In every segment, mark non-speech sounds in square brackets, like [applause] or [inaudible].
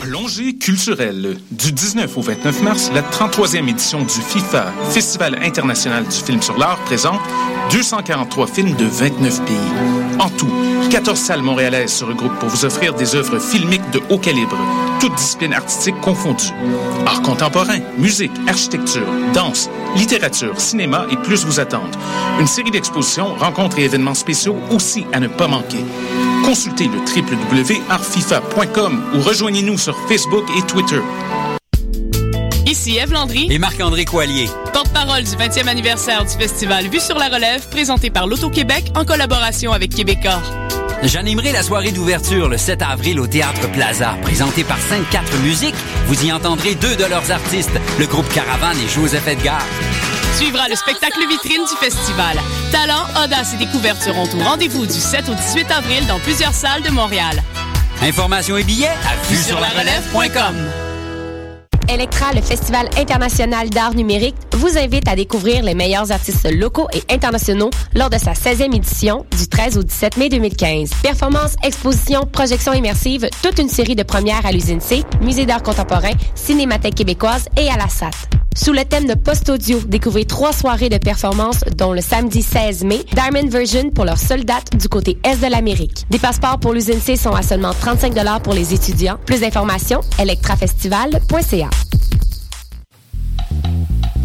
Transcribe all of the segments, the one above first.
Plongée culturelle. Du 19 au 29 mars, la 33e édition du FIFA, Festival international du film sur l'art, présente 243 films de 29 pays. En tout, 14 salles montréalaises se regroupent pour vous offrir des œuvres filmiques de haut calibre, toutes disciplines artistiques confondues. Art contemporain, musique, architecture, danse, littérature, cinéma et plus vous attendent. Une série d'expositions, rencontres et événements spéciaux aussi à ne pas manquer. Consultez le www.artfifa.com ou rejoignez-nous sur Facebook et Twitter. Ici Eve Landry et Marc-André Coallier. Porte-parole du 20e anniversaire du festival Vue sur la relève, présenté par l'Auto-Québec en collaboration avec Québecor. J'animerai la soirée d'ouverture le 7 avril au Théâtre Plaza. Présenté par 5-4 Musiques, vous y entendrez deux de leurs artistes, le groupe Caravane et Joseph Edgar. Suivra le spectacle vitrine du festival. Talent, audace et découverte seront au rendez-vous du 7 au 18 avril dans plusieurs salles de Montréal. Informations et billets à vue sur la relève.com. Electra, le Festival international d'art numérique, vous invite à découvrir les meilleurs artistes locaux et internationaux lors de sa 16e édition du 13 au 17 mai 2015. Performances, expositions, projections immersives, toute une série de premières à l'usine C, Musée d'art contemporain, Cinémathèque québécoise et à la SAT. Sous le thème de post-audio, découvrez trois soirées de performances, dont le samedi 16 mai, Diamond Version pour leur seule date du côté est de l'Amérique. Des passeports pour l'usine sont à seulement 35 pour les étudiants. Plus d'informations, electrafestival.ca.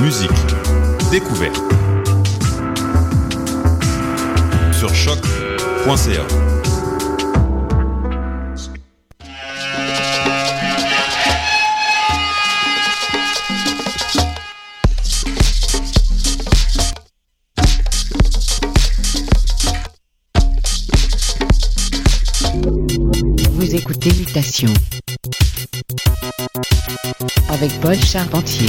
Musique, découverte. Sur choc.ca. Vous écoutez Mutation avec Paul Charpentier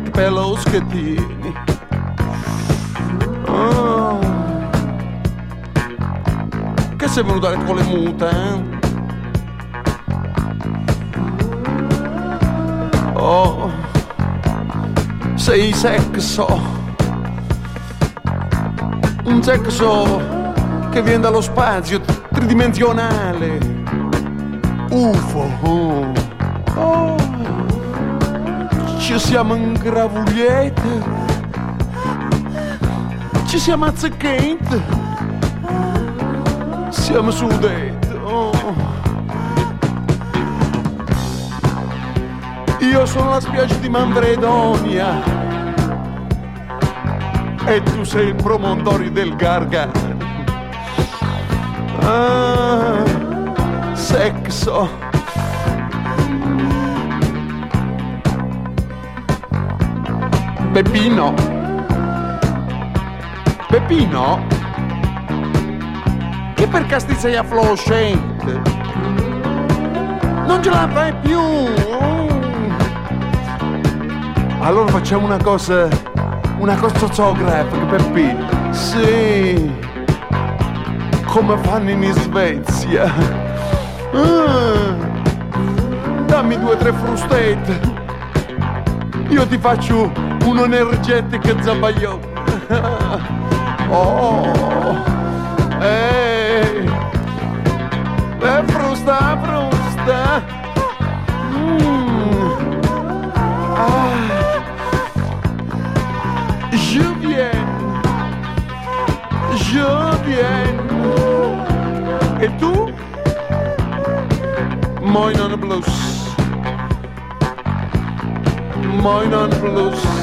Pet pelos che tieni ah. Che sei venuto con le mute eh? Oh Sei sexo un sexo che viene dallo spazio tridimensionale. UFO. Oh. Ci siamo in gravugliette. Ci siamo a zecchente. Siamo su detto. Oh. Io sono la spiaggia di Mambredonia e tu sei il promontorio del Gargano. Ah, sexo. Peppino. Peppino? Che per casti sei affloscente? Non ce la fai più! Allora facciamo una cosa una cosa zoograffica per P. Sì, come fanno in Svezia. Ah, dammi due o tre frustette. io ti faccio un energetic zabaglione. [laughs] oh, ehi, è frusta, frusta. Mm. Ah. Je viens, je viens. Et tu? Moin on the blues. Moin on the blues.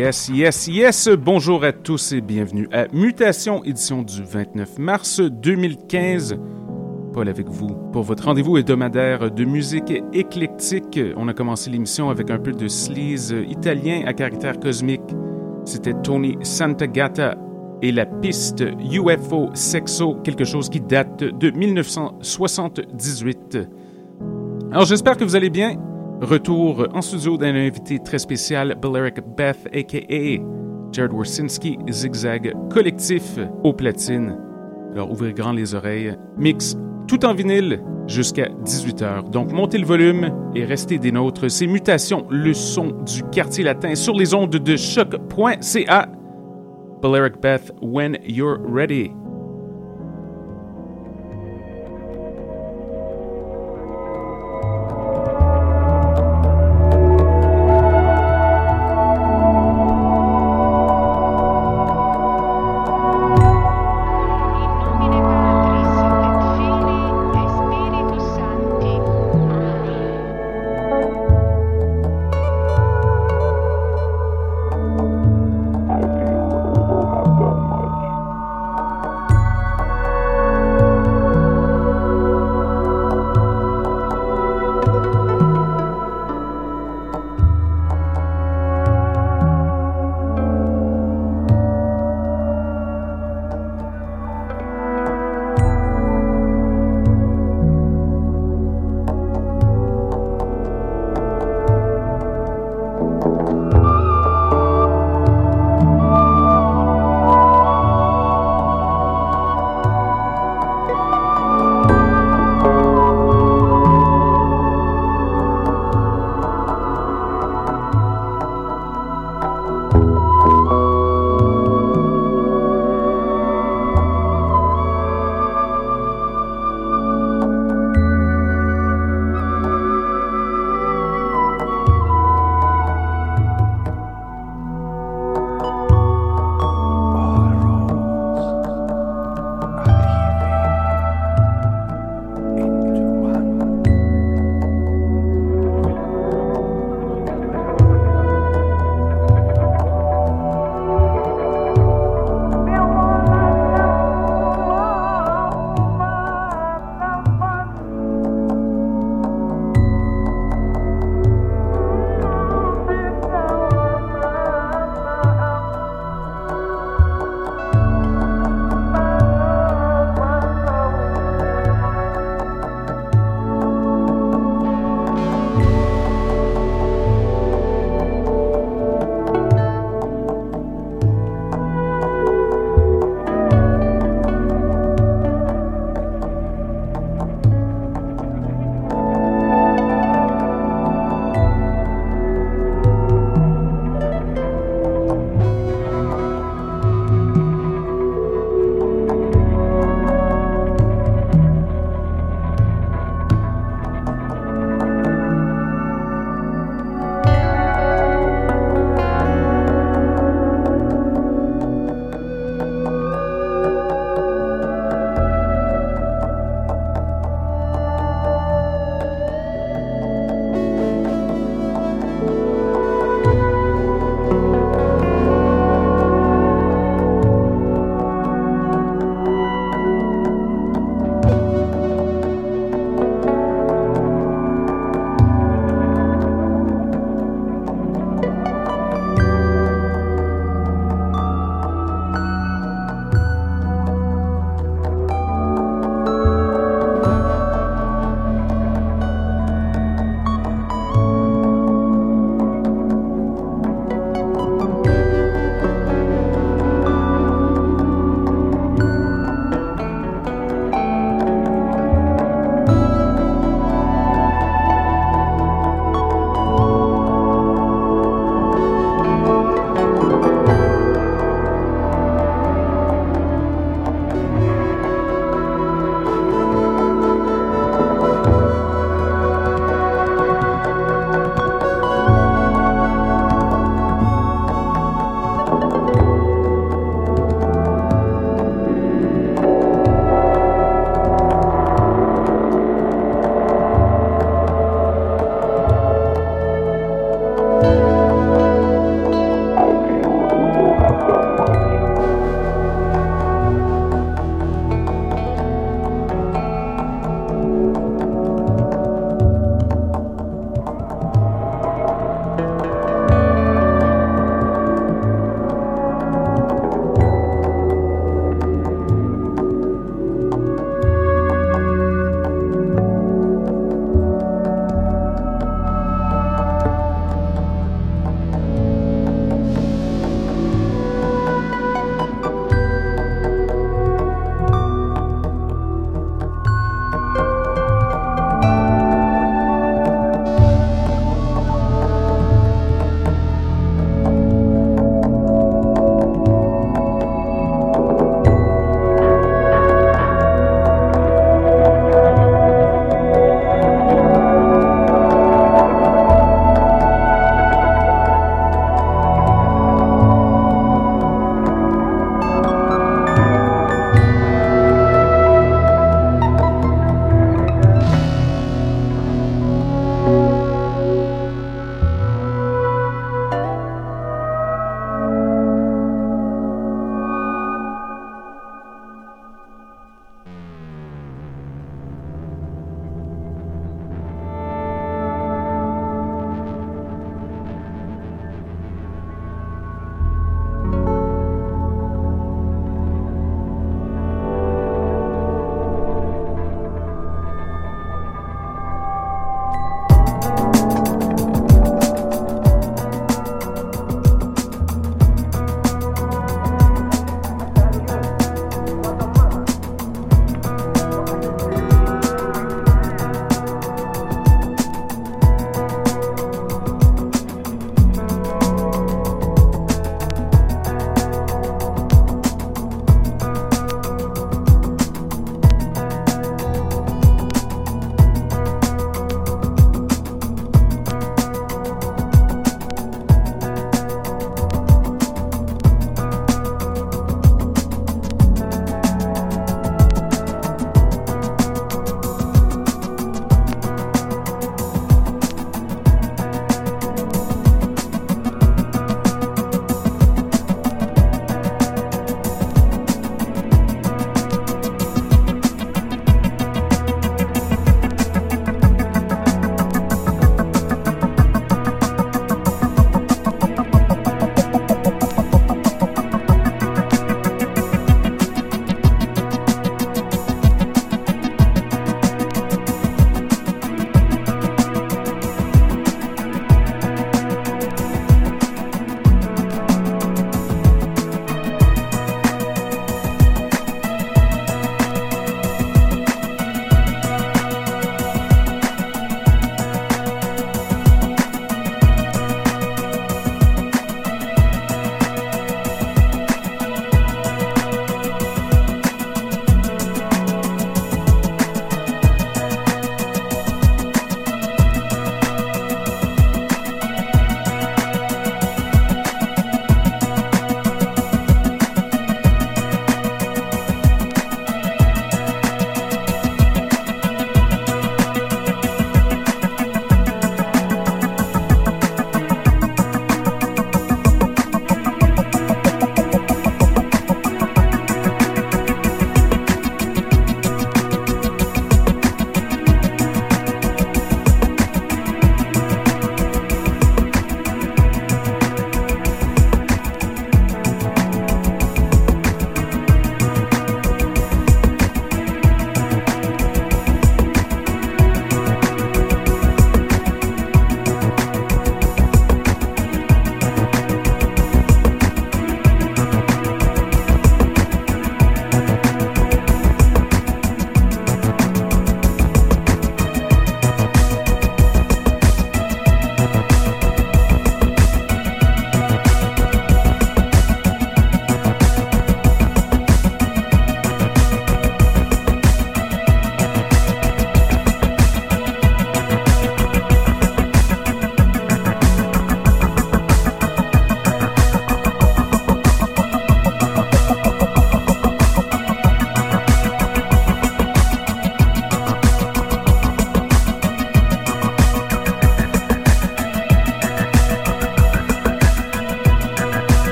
Yes, yes, yes. Bonjour à tous et bienvenue à Mutation, édition du 29 mars 2015. Paul avec vous pour votre rendez-vous hebdomadaire de musique éclectique. On a commencé l'émission avec un peu de sleaze italien à caractère cosmique. C'était Tony Santagata et la piste UFO Sexo, quelque chose qui date de 1978. Alors j'espère que vous allez bien. Retour en studio d'un invité très spécial, Balearic Beth, a.k.a. Jared Warsinski, Zigzag Collectif au platine. Alors ouvrez grand les oreilles. Mix tout en vinyle jusqu'à 18h. Donc montez le volume et restez des nôtres. C'est Mutation, le son du quartier latin sur les ondes de choc.ca. Balearic Beth, when you're ready.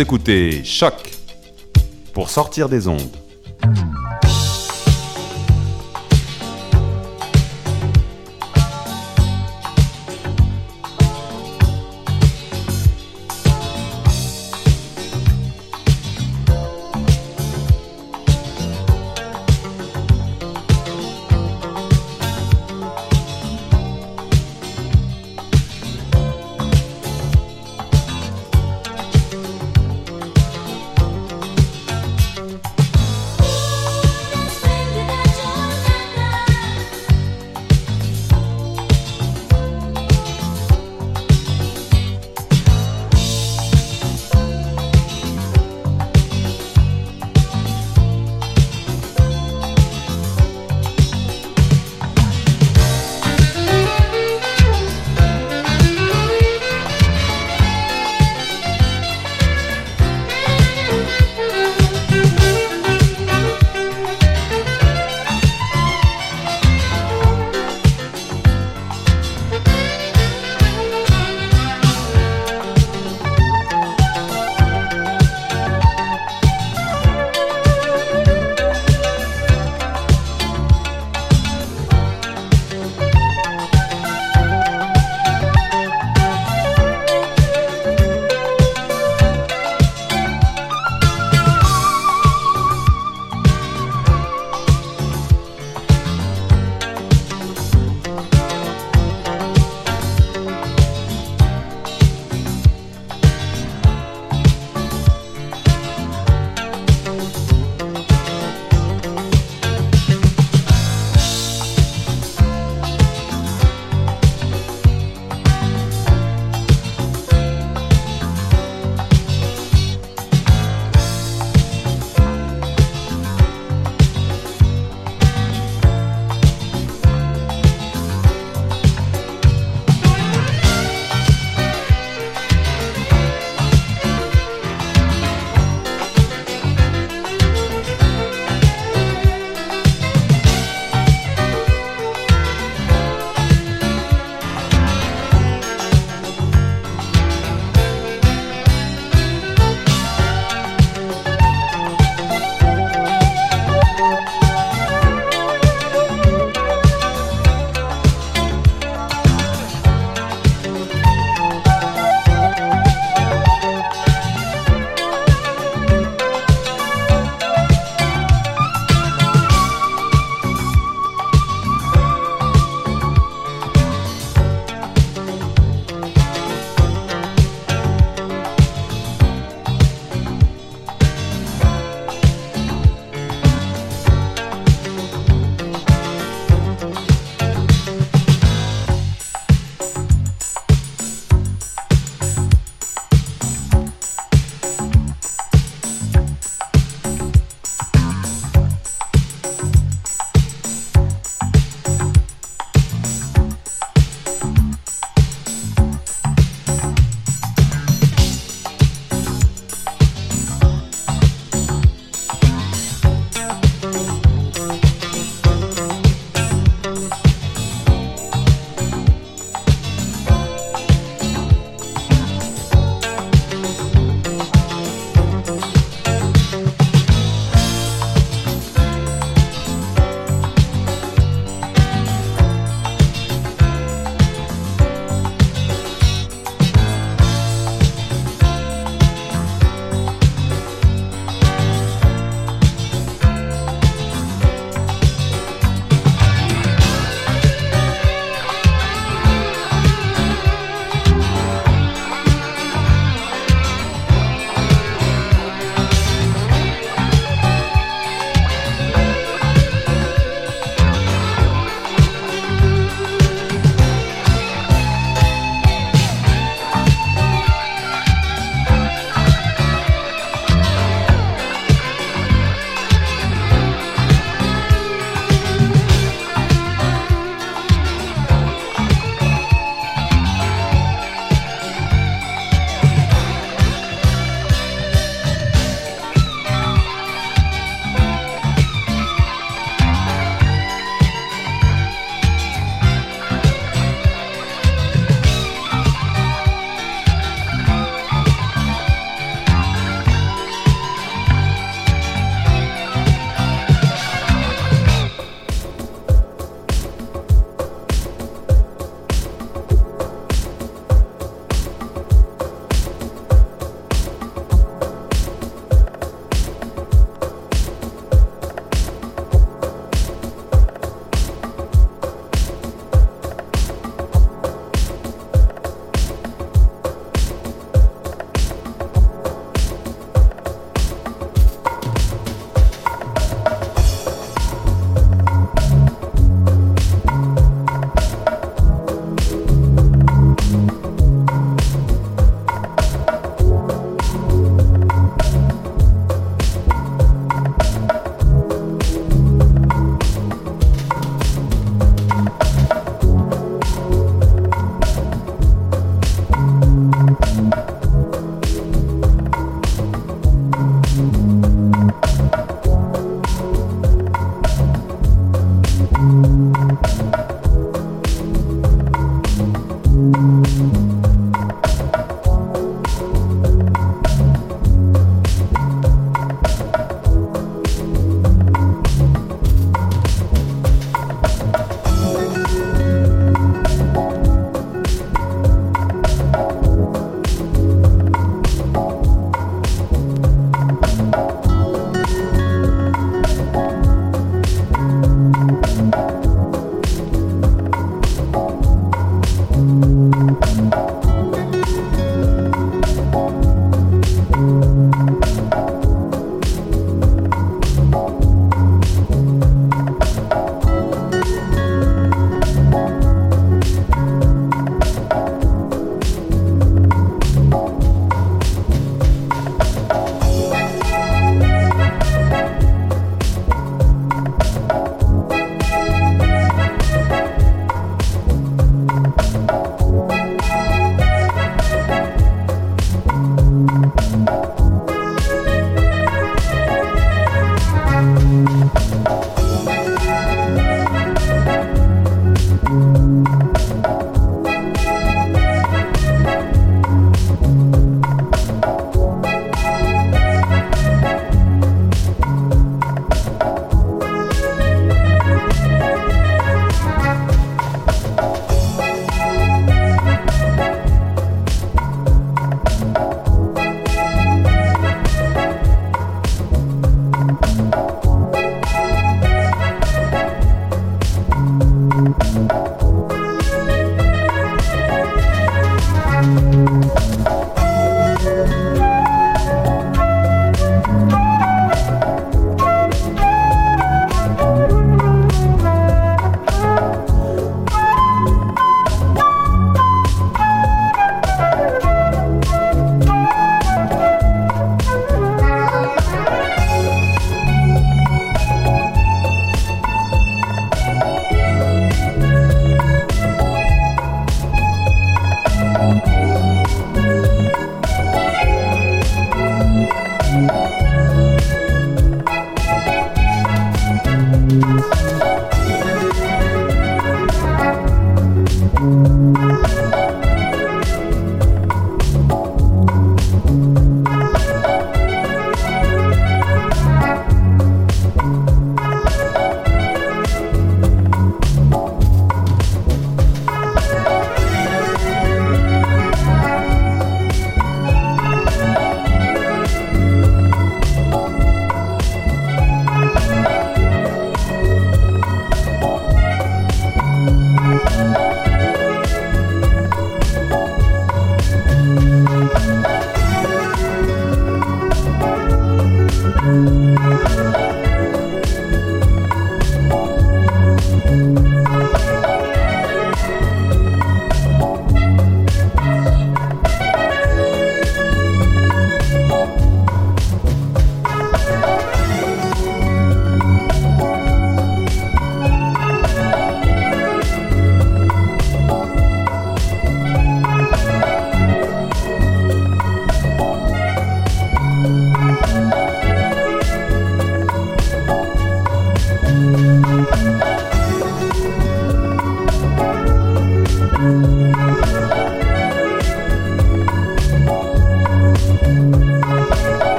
Écoutez Choc pour sortir des ondes.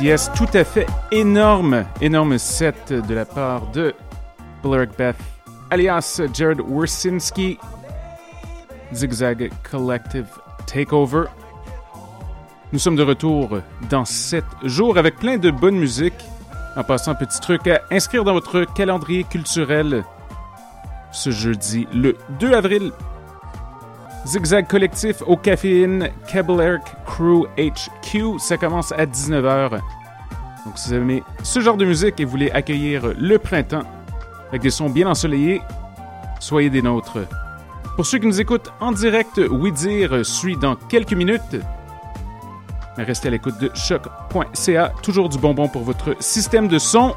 Yes, tout à fait énorme, énorme set de la part de Blurk Beth, alias Jared Wersinski, Zigzag Collective Takeover. Nous sommes de retour dans 7 jours avec plein de bonne musique. En passant, petit truc à inscrire dans votre calendrier culturel ce jeudi, le 2 avril. Zigzag collectif au caféine Cable Crew HQ. Ça commence à 19h. Donc, si vous aimez ce genre de musique et voulez accueillir le printemps avec des sons bien ensoleillés, soyez des nôtres. Pour ceux qui nous écoutent en direct, Oui Dire suit dans quelques minutes. Mais restez à l'écoute de choc.ca. Toujours du bonbon pour votre système de son.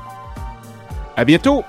À bientôt!